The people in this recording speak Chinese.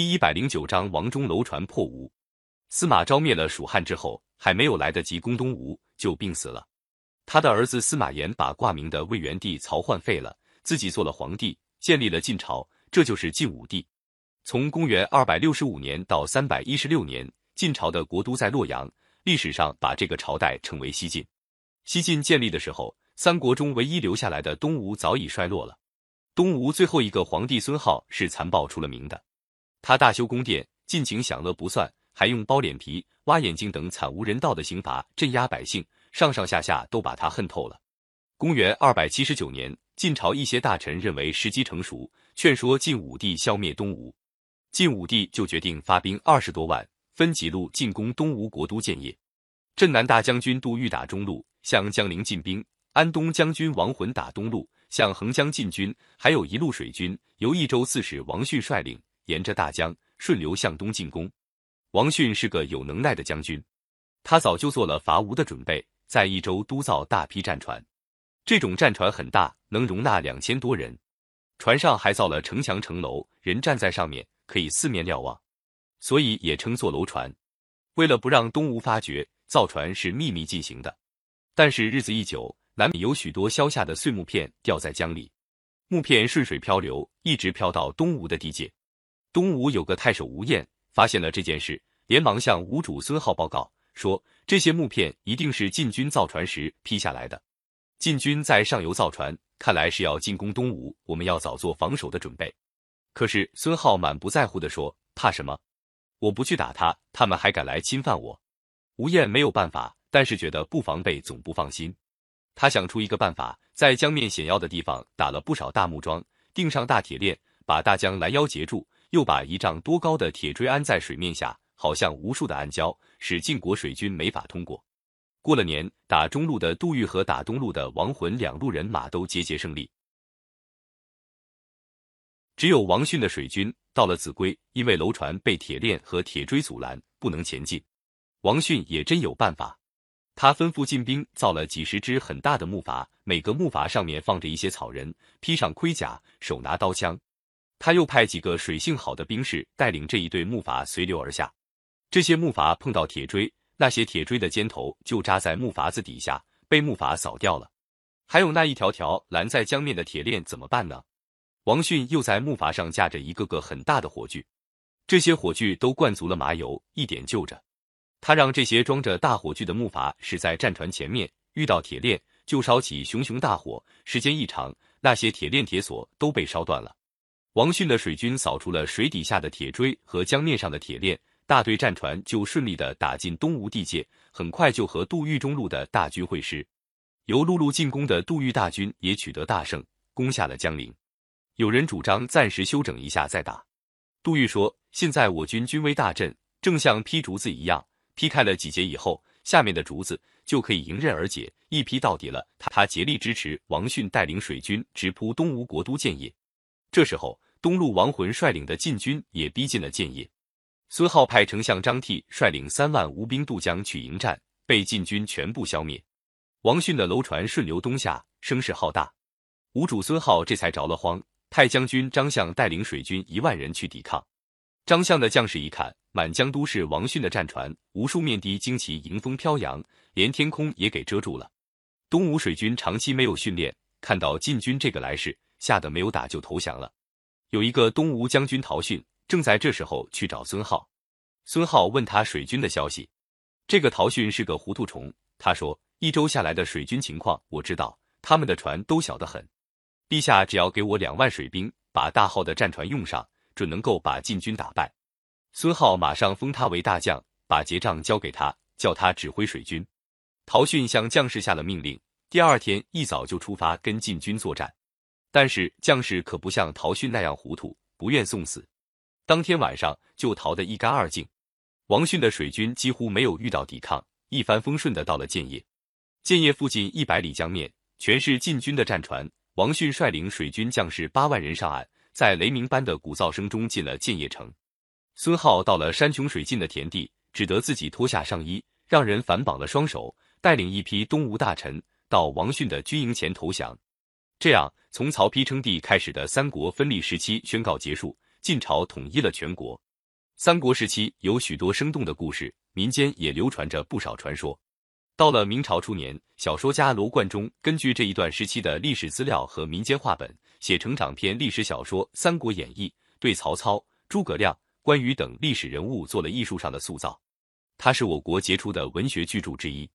第一百零九章王中楼船破吴。司马昭灭了蜀汉之后，还没有来得及攻东吴，就病死了。他的儿子司马炎把挂名的魏元帝曹奂废了，自己做了皇帝，建立了晋朝，这就是晋武帝。从公元二百六十五年到三百一十六年，晋朝的国都在洛阳，历史上把这个朝代称为西晋。西晋建立的时候，三国中唯一留下来的东吴早已衰落了。东吴最后一个皇帝孙浩是残暴出了名的，他大修宫殿，尽情享乐不算，还用剥脸皮、挖眼睛等惨无人道的刑罚镇压百姓，上上下下都把他恨透了。公元二百七十九年，晋朝一些大臣认为时机成熟，劝说晋武帝消灭东吴。晋武帝就决定发兵二十多万，分几路进攻东吴国都建业。镇南大将军杜预打中路，向江陵进兵；安东将军王浑打东路，向横江进军；还有一路水军，由益州刺史王逊率领，沿着大江顺流向东进攻。王逊是个有能耐的将军，他早就做了伐吴的准备，在益州督造大批战船。这种战船很大，能容纳两千多人，船上还造了城墙城楼，人站在上面。可以四面瞭望，所以也称作楼船。为了不让东吴发觉，造船是秘密进行的。但是日子一久，难免有许多削下的碎木片掉在江里，木片顺水漂流，一直漂到东吴的地界。东吴有个太守吴彦发现了这件事，连忙向吴主孙浩报告说：“这些木片一定是晋军造船时劈下来的。晋军在上游造船，看来是要进攻东吴，我们要早做防守的准备。”可是孙浩满不在乎地说：“怕什么？我不去打他，他们还敢来侵犯我。”吴彦没有办法，但是觉得不防备总不放心。他想出一个办法，在江面险要的地方打了不少大木桩，钉上大铁链，把大江拦腰截住，又把一丈多高的铁锥安在水面下，好像无数的暗礁，使晋国水军没法通过。过了年，打中路的杜预和打东路的王浑两路人马都节节胜利。只有王逊的水军到了秭归，因为楼船被铁链和铁锥阻拦，不能前进。王逊也真有办法，他吩咐进兵造了几十只很大的木筏，每个木筏上面放着一些草人，披上盔甲，手拿刀枪。他又派几个水性好的兵士带领这一队木筏随流而下。这些木筏碰到铁锥，那些铁锥的尖头就扎在木筏子底下，被木筏扫掉了。还有那一条条拦在江面的铁链怎么办呢？王迅又在木筏上架着一个个很大的火炬，这些火炬都灌足了麻油，一点就着。他让这些装着大火炬的木筏驶在战船前面，遇到铁链就烧起熊熊大火。时间一长，那些铁链铁索都被烧断了。王逊的水军扫除了水底下的铁锥和江面上的铁链，大队战船就顺利的打进东吴地界，很快就和杜预中路的大军会师。由陆路进攻的杜预大军也取得大胜，攻下了江陵。有人主张暂时休整一下再打。杜预说：“现在我军军威大振，正像劈竹子一样，劈开了几节以后，下面的竹子就可以迎刃而解，一劈到底了。”他他竭力支持王逊带领水军直扑东吴国都建业。这时候，东路王浑率领的晋军也逼近了建业。孙浩派丞相张替率领三万吴兵渡江去迎战，被晋军全部消灭。王逊的楼船顺流东下，声势浩大，吴主孙浩这才着了慌。太将军张相带领水军一万人去抵抗。张相的将士一看，满江都是王逊的战船，无数面的旌旗迎风飘扬，连天空也给遮住了。东吴水军长期没有训练，看到晋军这个来势，吓得没有打就投降了。有一个东吴将军陶训，正在这时候去找孙浩。孙浩问他水军的消息。这个陶训是个糊涂虫，他说：一周下来的水军情况我知道，他们的船都小得很。陛下只要给我两万水兵，把大号的战船用上，准能够把晋军打败。孙浩马上封他为大将，把结账交给他，叫他指挥水军。陶训向将士下了命令，第二天一早就出发跟晋军作战。但是将士可不像陶训那样糊涂，不愿送死。当天晚上就逃得一干二净。王逊的水军几乎没有遇到抵抗，一帆风顺的到了建业。建业附近一百里江面全是晋军的战船。王逊率领水军将士八万人上岸，在雷鸣般的鼓噪声中进了建业城。孙浩到了山穷水尽的田地，只得自己脱下上衣，让人反绑了双手，带领一批东吴大臣到王逊的军营前投降。这样，从曹丕称帝开始的三国分立时期宣告结束，晋朝统一了全国。三国时期有许多生动的故事，民间也流传着不少传说。到了明朝初年，小说家罗贯中根据这一段时期的历史资料和民间话本，写成长篇历史小说《三国演义》，对曹操、诸葛亮、关羽等历史人物做了艺术上的塑造。它是我国杰出的文学巨著之一。